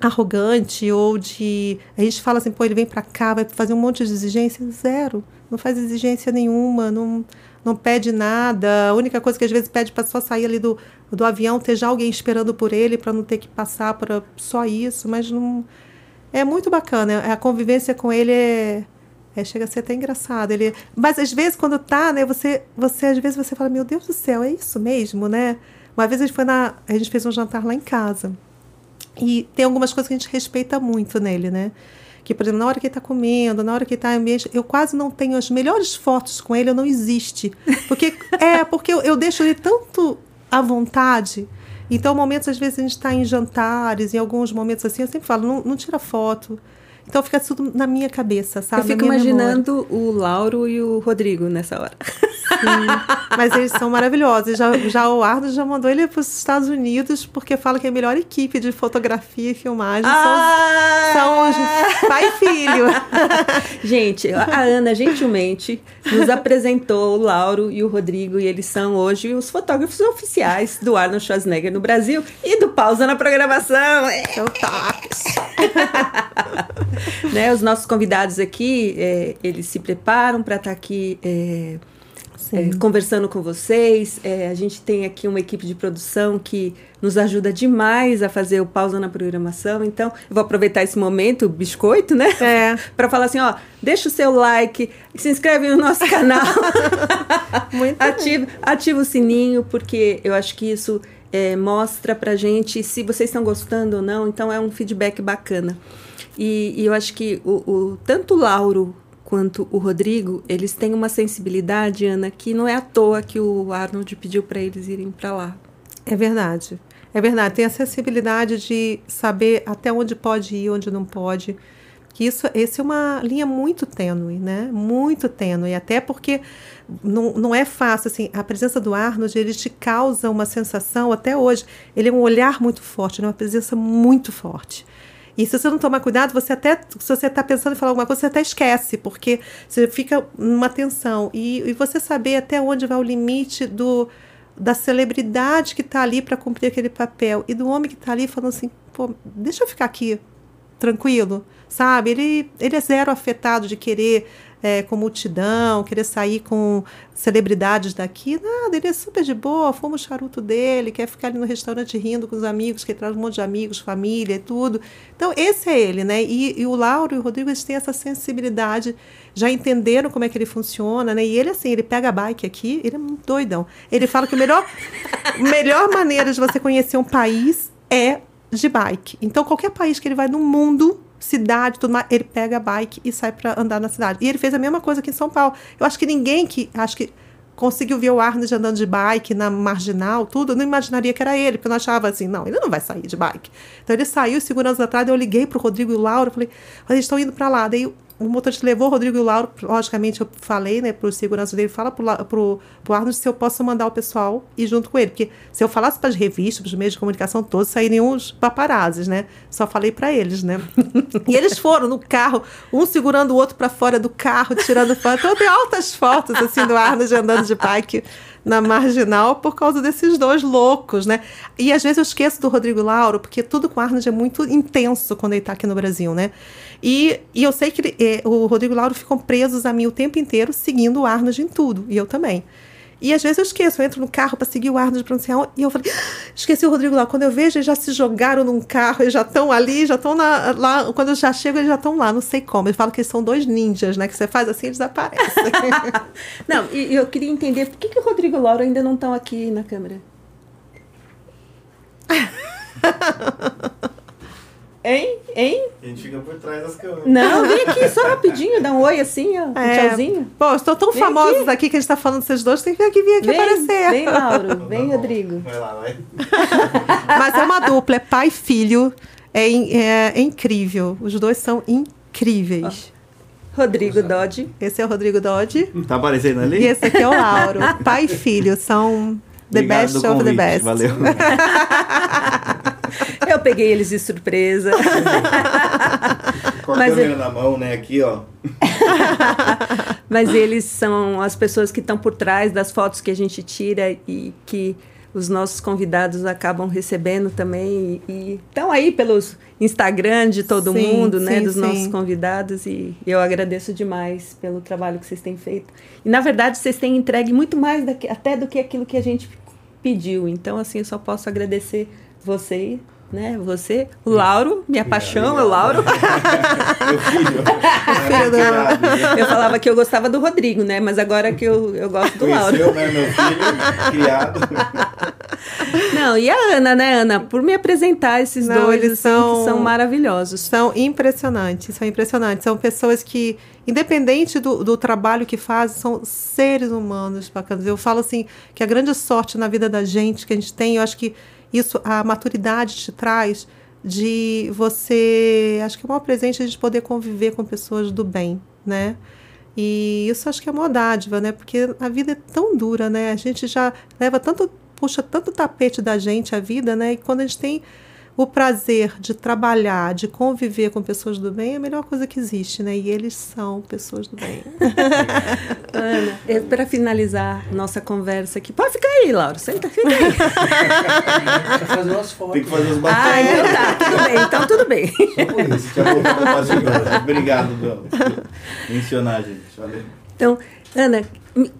arrogante ou de. A gente fala assim, pô, ele vem para cá, vai fazer um monte de exigência. Zero. Não faz exigência nenhuma, não, não pede nada. A única coisa que às vezes pede para só sair ali do, do avião, ter já alguém esperando por ele, para não ter que passar por só isso. Mas não. É muito bacana. A convivência com ele é. É, chega a ser até engraçado. Ele, mas às vezes quando tá, né, você, você às vezes você fala, meu Deus do céu, é isso mesmo, né? Uma vez a gente foi na, a gente fez um jantar lá em casa. E tem algumas coisas que a gente respeita muito nele, né? Que, por exemplo, na hora que ele está comendo, na hora que ele está em ambiente, eu quase não tenho as melhores fotos com ele, não existe. Porque [laughs] é, porque eu, eu deixo ele tanto à vontade. Então, momentos, às vezes, a gente está em jantares, em alguns momentos assim, eu sempre falo, não, não tira foto. Então fica tudo na minha cabeça, sabe? Eu fico imaginando memória. o Lauro e o Rodrigo nessa hora. Sim, mas eles são maravilhosos. Já, já o Arno já mandou ele para os Estados Unidos porque fala que é a melhor equipe de fotografia e filmagem ah! são, são pai e filho. Gente, a Ana gentilmente nos apresentou o Lauro e o Rodrigo e eles são hoje os fotógrafos oficiais do Arnold Schwarzenegger no Brasil e do Pausa na Programação. É o toques. [laughs] né, os nossos convidados aqui, é, eles se preparam para estar tá aqui é, é, conversando com vocês. É, a gente tem aqui uma equipe de produção que nos ajuda demais a fazer o pausa na programação. Então, eu vou aproveitar esse momento, biscoito, né? É. [laughs] para falar assim, ó, deixa o seu like, se inscreve no nosso canal. [laughs] Muito ativa, ativa o sininho, porque eu acho que isso é, mostra pra gente se vocês estão gostando ou não. Então, é um feedback bacana. E, e eu acho que o, o, tanto o Lauro quanto o Rodrigo, eles têm uma sensibilidade, Ana, que não é à toa que o Arnold pediu para eles irem para lá. É verdade. É verdade. Tem a sensibilidade de saber até onde pode ir, onde não pode. Que isso, esse é uma linha muito tênue, né? Muito tênue. Até porque não, não é fácil, assim, a presença do Arnold, ele te causa uma sensação, até hoje, ele é um olhar muito forte, é uma presença muito forte. E se você não tomar cuidado, você até, se você está pensando em falar alguma coisa, você até esquece, porque você fica numa tensão. E, e você saber até onde vai o limite do, da celebridade que está ali para cumprir aquele papel e do homem que está ali falando assim, pô, deixa eu ficar aqui tranquilo, sabe? Ele, ele é zero afetado de querer é, com multidão, querer sair com celebridades daqui. Nada, ele é super de boa, fuma o charuto dele, quer ficar ali no restaurante rindo com os amigos, que traz um monte de amigos, família e tudo. Então, esse é ele, né? E, e o Lauro e o Rodrigo, eles têm essa sensibilidade, já entenderam como é que ele funciona, né? E ele, assim, ele pega a bike aqui, ele é um doidão. Ele fala que a melhor, [laughs] melhor maneira de você conhecer um país é de bike. Então, qualquer país que ele vai no mundo, cidade, tudo mais, ele pega a bike e sai para andar na cidade. E ele fez a mesma coisa aqui em São Paulo. Eu acho que ninguém que acho que conseguiu ver o Arnold andando de bike na marginal, tudo, eu não imaginaria que era ele, porque eu não achava assim, não, ele não vai sair de bike. Então ele saiu, segurança atrás, eu liguei pro Rodrigo e o Lauro, falei, eles estão indo para lá. Daí o motorista levou o Rodrigo e o Lauro, logicamente eu falei, né, pro segurança dele, fala pro, pro, pro Arnold se eu posso mandar o pessoal ir junto com ele, porque se eu falasse para as revistas, para os meios de comunicação todos, sairiam os paparazes, né? Só falei para eles, né? [laughs] e eles foram no carro, um segurando o outro para fora do carro, tirando foto. Então tenho altas fotos, assim, do Arnold andando de bike na marginal por causa desses dois loucos, né? E às vezes eu esqueço do Rodrigo Lauro, porque tudo com Arnold é muito intenso quando ele está aqui no Brasil, né? E, e eu sei que ele, é, o Rodrigo Lauro ficam presos a mim o tempo inteiro, seguindo o Arnold em tudo, e eu também. E às vezes eu esqueço, eu entro no carro para seguir o Arnold para anunciar e eu falei, ah, esqueci o Rodrigo lá. Quando eu vejo, eles já se jogaram num carro, eles já estão ali, já estão lá. Quando eu já chego, eles já estão lá, não sei como. Eles falam que eles são dois ninjas, né? Que você faz assim, eles aparecem. [laughs] não, e eu queria entender por que, que o Rodrigo e o Lauro ainda não estão aqui na câmera? [laughs] Hein? Hein? A gente fica por trás das câmeras. Não, vem aqui só rapidinho, dá um oi assim, ó. Um É. tchauzinho. Pô, estou tão Vem famosos aqui. aqui. que a gente tá falando desses dois, tem que vir aqui, vir aqui Vem, aparecer. vem, Lauro. Tá Vem. Rodrigo. Vai lá, vai. [laughs] Mas é uma dupla, é pai e filho. É, in- é- é incrível. Os dois são incríveis. Rodrigo Dodge. Esse é o Rodrigo Dodge Tá aparecendo ali? e esse aqui é o Lauro. [laughs] pai e filho são the Obrigado best of the best. Valeu. [laughs] [laughs] Eu peguei eles de surpresa. Com a Mas câmera na mão, né? Aqui, ó. [laughs] Mas eles são as pessoas que estão por trás das fotos que a gente tira e que os nossos convidados acabam recebendo também e estão aí pelos Instagram de todo Sim, mundo, né, sim, dos nossos sim. convidados e eu agradeço demais pelo trabalho que vocês têm feito. E na verdade vocês têm entregue muito mais daqui- até do que aquilo que a gente pediu. Então assim, eu só posso agradecer você, né, você, o Lauro, minha paixão, é o Lauro. Meu filho. filho do- Criado, Eu falava que eu gostava do Rodrigo, né, mas agora que eu, eu gosto do Lauro. Conheceu, né? Meu filho, criado. [laughs] Não, e a Ana, né, Ana? Por me apresentar esses Não, dois, eles assim, são- que são maravilhosos. São impressionantes, são impressionantes. São pessoas que, independente do, do trabalho que fazem, são seres humanos bacanas. Eu falo assim, que a grande sorte na vida da gente que a gente tem, eu acho que isso, a maturidade te traz de você, acho que é o maior presente a gente poder conviver com pessoas do bem, né? E isso acho que é uma dádiva, né? Porque a vida é tão dura, né? A gente já leva tanto, puxa tanto tapete da gente a vida, né? E quando a gente tem o prazer de trabalhar, de conviver com pessoas do bem é a melhor coisa que existe, né? E eles são pessoas do bem. [laughs] Ana, para finalizar nossa conversa aqui, pode ficar aí, Laura, senta, fica aí. Pra fazer umas fotos. Tem que fazer os Ah, bastões. então tá, tudo bem, então tudo bem. Só por isso. Já. Obrigado por mencionar, gente. Valeu. Então, Ana,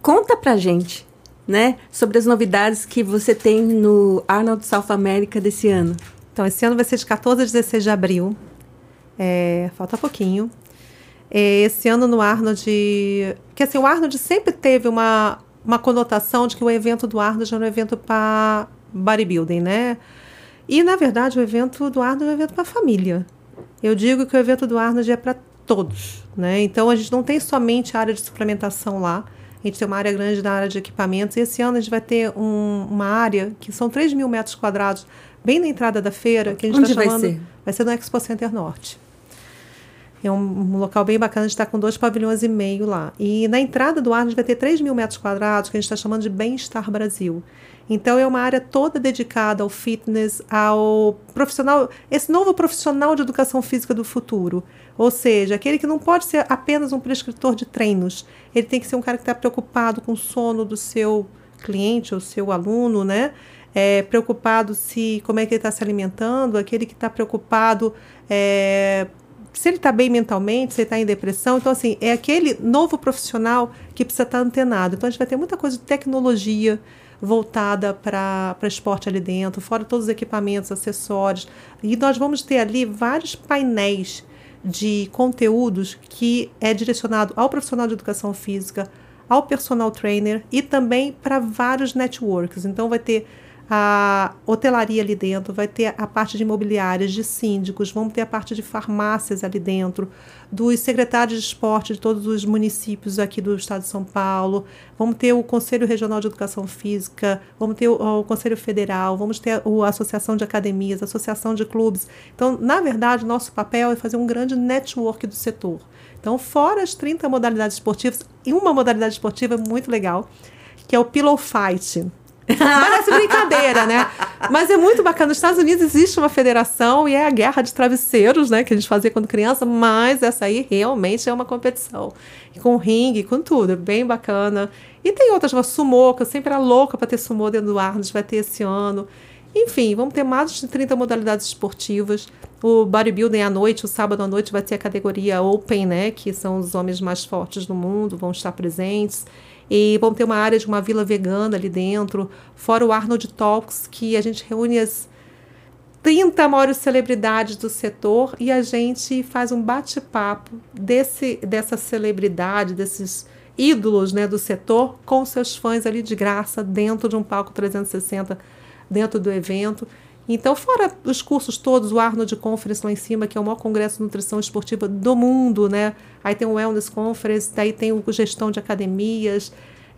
conta pra gente, né, sobre as novidades que você tem no Arnold South America desse ano. Então, esse ano vai ser de 14 a 16 de abril. É, falta pouquinho. É, esse ano no Arnold. Que assim, o Arnold sempre teve uma, uma conotação de que o evento do Arnold era um evento para bodybuilding, né? E, na verdade, o evento do Arnold é um evento para família. Eu digo que o evento do Arnold é para todos, né? Então, a gente não tem somente a área de suplementação lá. A gente tem uma área grande na área de equipamentos. E esse ano a gente vai ter um- uma área que são 3 mil metros quadrados, bem na entrada da feira, que a gente está vai chamando. ser? Vai ser no Expo Center Norte. É um, um local bem bacana, a gente está com dois pavilhões e meio lá. E na entrada do Arnold vai ter 3 mil metros quadrados, que a gente está chamando de Bem-Estar Brasil. Então é uma área toda dedicada ao fitness, ao profissional, esse novo profissional de educação física do futuro. Ou seja, aquele que não pode ser apenas um prescritor de treinos. Ele tem que ser um cara que está preocupado com o sono do seu cliente ou seu aluno, né? É, preocupado se como é que ele está se alimentando, aquele que está preocupado é, se ele está bem mentalmente, se ele está em depressão. Então, assim, é aquele novo profissional que precisa estar antenado. Então, a gente vai ter muita coisa de tecnologia voltada para esporte ali dentro, fora todos os equipamentos, acessórios. E nós vamos ter ali vários painéis de conteúdos que é direcionado ao profissional de educação física, ao personal trainer e também para vários networks. Então, vai ter a hotelaria ali dentro, vai ter a parte de imobiliárias, de síndicos, vamos ter a parte de farmácias ali dentro, dos secretários de esporte de todos os municípios aqui do estado de São Paulo, vamos ter o Conselho Regional de Educação Física, vamos ter o, o Conselho Federal, vamos ter o- a Associação de Academias, a Associação de Clubes. Então, na verdade, nosso papel é fazer um grande network do setor. Então, fora as 30 modalidades esportivas, e uma modalidade esportiva muito legal, que é o Pillow Fight. Parece brincadeira, né? Mas é muito bacana. Nos Estados Unidos existe uma federação e é a guerra de travesseiros, né? Que a gente fazia quando criança, mas essa aí realmente é uma competição. E com ringue, com tudo. É bem bacana. E tem outras, uma sumô, que eu sempre era louca para ter sumô dentro do Arnold, vai ter esse ano. Enfim, vamos ter mais de 30 modalidades esportivas. O bodybuilding à noite, o sábado à noite, vai ter a categoria Open, né? Que são os homens mais fortes do mundo, vão estar presentes. E vamos ter uma área de uma vila vegana ali dentro. Fora o Arnold Talks, que a gente reúne as 30 maiores celebridades do setor e a gente faz um bate-papo desse dessa celebridade, desses ídolos né, do setor, com seus fãs ali de graça, dentro de um palco 360, dentro do evento. Então, fora os cursos todos, o Arnold Conference lá em cima, que é o maior congresso de nutrição esportiva do mundo, né? Aí tem o Wellness Conference, daí tem o gestão de academias,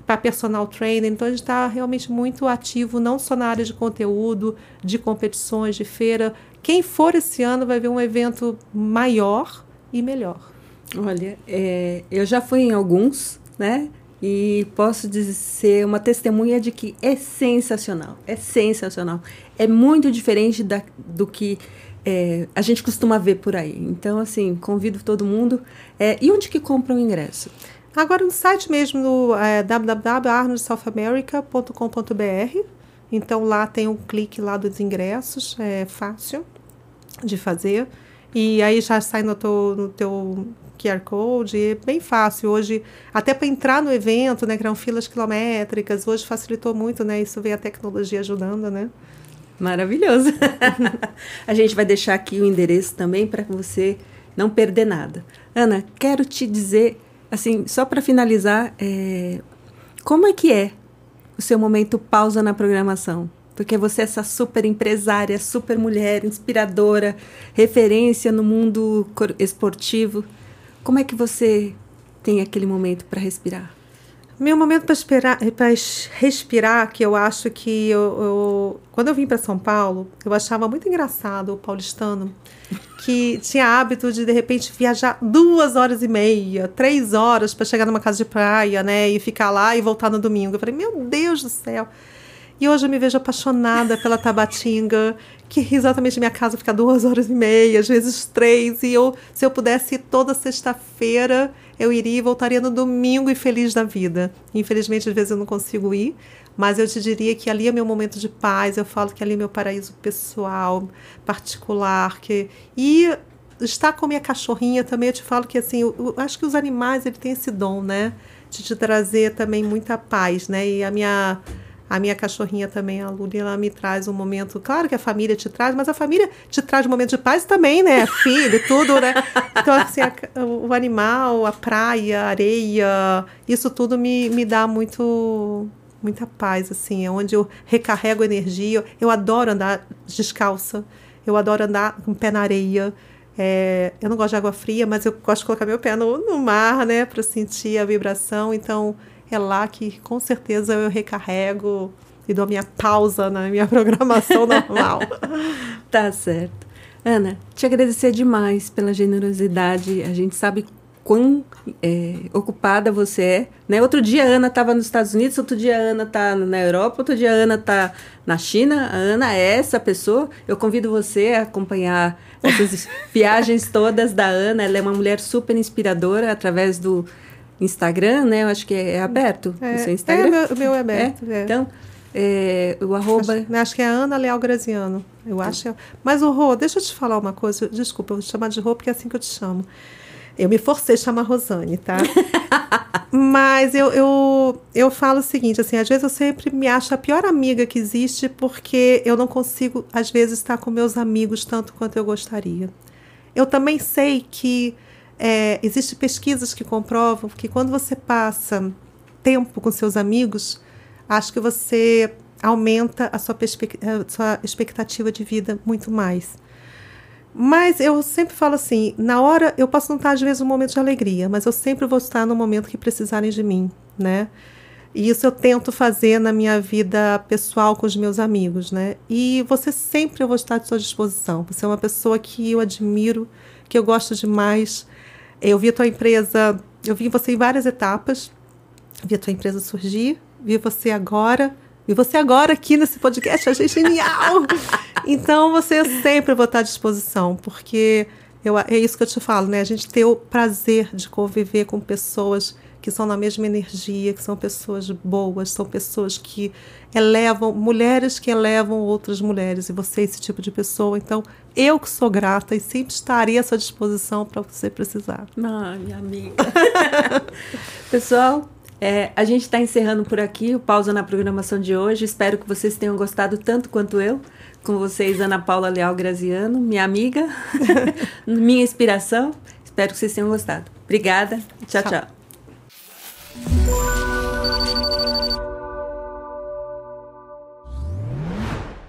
para personal trainer. Então, a gente está realmente muito ativo, não só na área de conteúdo, de competições, de feira. Quem for esse ano vai ver um evento maior e melhor. Olha, é, eu já fui em alguns, né? E posso dizer uma testemunha de que é sensacional, é sensacional. É muito diferente da, do que é, a gente costuma ver por aí. Então, assim, convido todo mundo. É, e onde que compra o ingresso? Agora no site mesmo, no é, www.arnoldsouthamerica.com.br. Então lá tem um clique lá dos ingressos, é fácil de fazer. E aí já sai no teu, no teu QR Code, é bem fácil. Hoje, até para entrar no evento, né, eram filas quilométricas, hoje facilitou muito, né? Isso veio a tecnologia ajudando, né? Maravilhoso. [laughs] a gente vai deixar aqui o endereço também para você não perder nada. Ana, quero te dizer, assim, só para finalizar, é, como é que é o seu momento pausa na programação? Porque você é essa super empresária, super mulher, inspiradora, referência no mundo esportivo. Como é que você tem aquele momento para respirar? Meu momento para respirar, que eu acho que eu, eu quando eu vim para São Paulo, eu achava muito engraçado o paulistano que tinha hábito de de repente viajar duas horas e meia, três horas para chegar numa casa de praia, né, e ficar lá e voltar no domingo. Eu falei, meu Deus do céu. E hoje eu me vejo apaixonada pela Tabatinga, que exatamente minha casa fica duas horas e meia, às vezes três. E eu, se eu pudesse ir toda sexta-feira, eu iria e voltaria no domingo e feliz da vida. Infelizmente, às vezes eu não consigo ir, mas eu te diria que ali é meu momento de paz. Eu falo que ali é meu paraíso pessoal, particular. Que... E estar com minha cachorrinha também, eu te falo que assim, eu, eu acho que os animais ele têm esse dom, né? De te trazer também muita paz, né? E a minha a minha cachorrinha também, a Luli, ela me traz um momento. Claro que a família te traz, mas a família te traz um momento de paz também, né? [laughs] Filho, tudo, né? Então, assim, a, o animal, a praia, a areia, isso tudo me, me dá muito muita paz, assim, é onde eu recarrego energia. Eu adoro andar descalça, eu adoro andar com o pé na areia. É, eu não gosto de água fria, mas eu gosto de colocar meu pé no, no mar, né, para sentir a vibração. Então, é lá que com certeza eu recarrego e dou a minha pausa na minha [laughs] programação normal. [laughs] tá certo. Ana, te agradecer demais pela generosidade. A gente sabe quão é, ocupada você é. Né? Outro dia a Ana estava nos Estados Unidos, outro dia a Ana está na Europa, outro dia a Ana está na China. A Ana é essa pessoa. Eu convido você a acompanhar essas [laughs] viagens todas da Ana. Ela é uma mulher super inspiradora através do Instagram, né? Eu acho que é, aberto é, o seu Instagram. É, o meu é aberto. É? É. Então, é, o arroba... Acho, acho, que é Ana Leal Graziano. Eu tá. acho. Mas o Rô, deixa eu te falar uma coisa. Desculpa, eu vou te chamar de Rô porque é assim que eu te chamo. Eu me forcei a chamar Rosane, tá? [laughs] Mas eu, eu, eu falo o seguinte, assim, às vezes eu sempre me acho a pior amiga que existe porque eu não consigo, às vezes, estar com meus amigos tanto quanto eu gostaria. Eu também sei que é, Existem pesquisas que comprovam que quando você passa tempo com seus amigos, acho que você aumenta a sua, a sua expectativa de vida muito mais. Mas eu sempre falo assim, na hora eu posso não estar às vezes um momento de alegria, mas eu sempre vou estar no momento que precisarem de mim, né? E isso eu tento fazer na minha vida pessoal com os meus amigos, né? E você sempre eu vou estar à sua disposição. Você é uma pessoa que eu admiro, que eu gosto demais. Eu vi a tua empresa, eu vi você em várias etapas, vi a tua empresa surgir, vi você agora, vi você agora aqui nesse podcast, achei genial! [laughs] então, você sempre vou estar à disposição, porque eu, é isso que eu te falo, né? A gente ter o prazer de conviver com pessoas que são na mesma energia, que são pessoas boas, são pessoas que elevam, mulheres que elevam outras mulheres, e você é esse tipo de pessoa. Então, eu que sou grata e sempre estarei à sua disposição para você precisar. Ah, minha amiga. [laughs] Pessoal, é, a gente está encerrando por aqui o Pausa na programação de hoje. Espero que vocês tenham gostado tanto quanto eu. Com vocês, Ana Paula Leal Graziano, minha amiga, [laughs] minha inspiração. Espero que vocês tenham gostado. Obrigada. tchau. tchau. tchau. Bye.